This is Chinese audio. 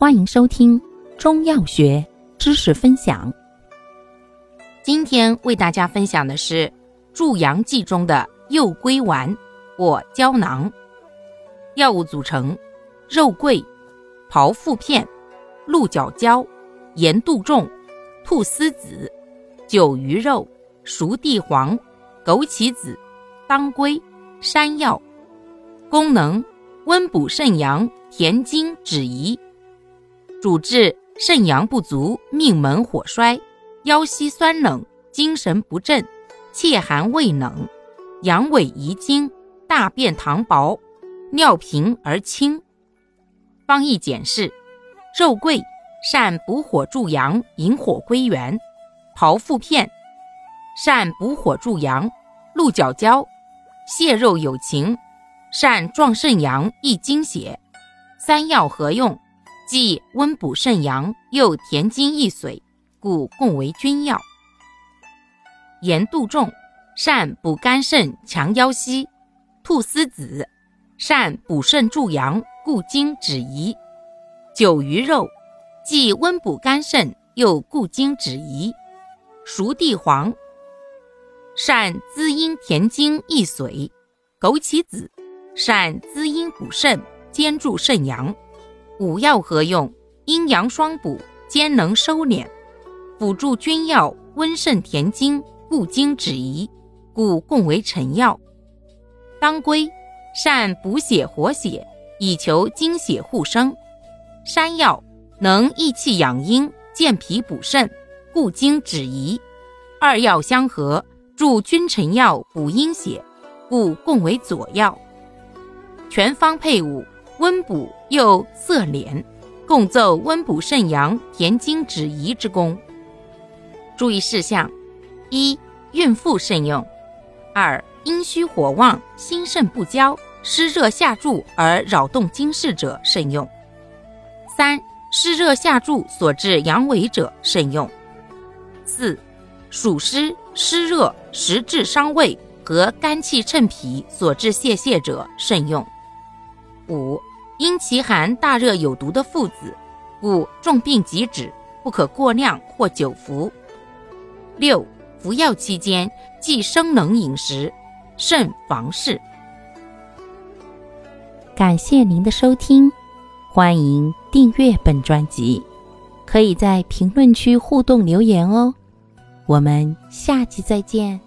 欢迎收听中药学知识分享。今天为大家分享的是助阳剂中的右归丸或胶囊。药物组成：肉桂、炮附片、鹿角胶、盐杜仲、菟丝子、九鱼肉、熟地黄、枸杞子、当归、山药。功能：温补肾阳，填精止遗。主治肾阳不足、命门火衰、腰膝酸冷、精神不振、怯寒畏冷、阳痿遗精、大便溏薄、尿频而清。方义简释：肉桂善补火助阳、引火归元；炮附片善补火助阳；鹿角胶泻肉有情，善壮肾阳、益精血。三药合用。既温补肾阳，又填精益髓，故共为君药。盐杜仲善补肝肾，强腰膝；菟丝子善补肾助阳，固精止遗；九鱼肉既温补肝肾，又固精止遗；熟地黄善滋阴填精益髓；枸杞子善滋阴补肾，兼助肾阳。五药合用，阴阳双补，兼能收敛，辅助君药，温肾填精，固精止遗，故共为臣药。当归善补血活血，以求精血互生；山药能益气养阴，健脾补肾，固精止遗。二药相合，助君臣药，补阴血，故共为佐药。全方配伍。温补又涩敛，共奏温补肾阳、填精止遗之功。注意事项：一、孕妇慎用；二、阴虚火旺、心肾不交、湿热下注而扰动经室者慎用；三、湿热下注所致阳痿者慎用；四、暑湿、湿热实质伤胃和肝气趁脾所致泄泻者慎用；五。因其含大热有毒的附子，故重病即止，不可过量或久服。六、服药期间忌生冷饮食，慎房事。感谢您的收听，欢迎订阅本专辑，可以在评论区互动留言哦。我们下期再见。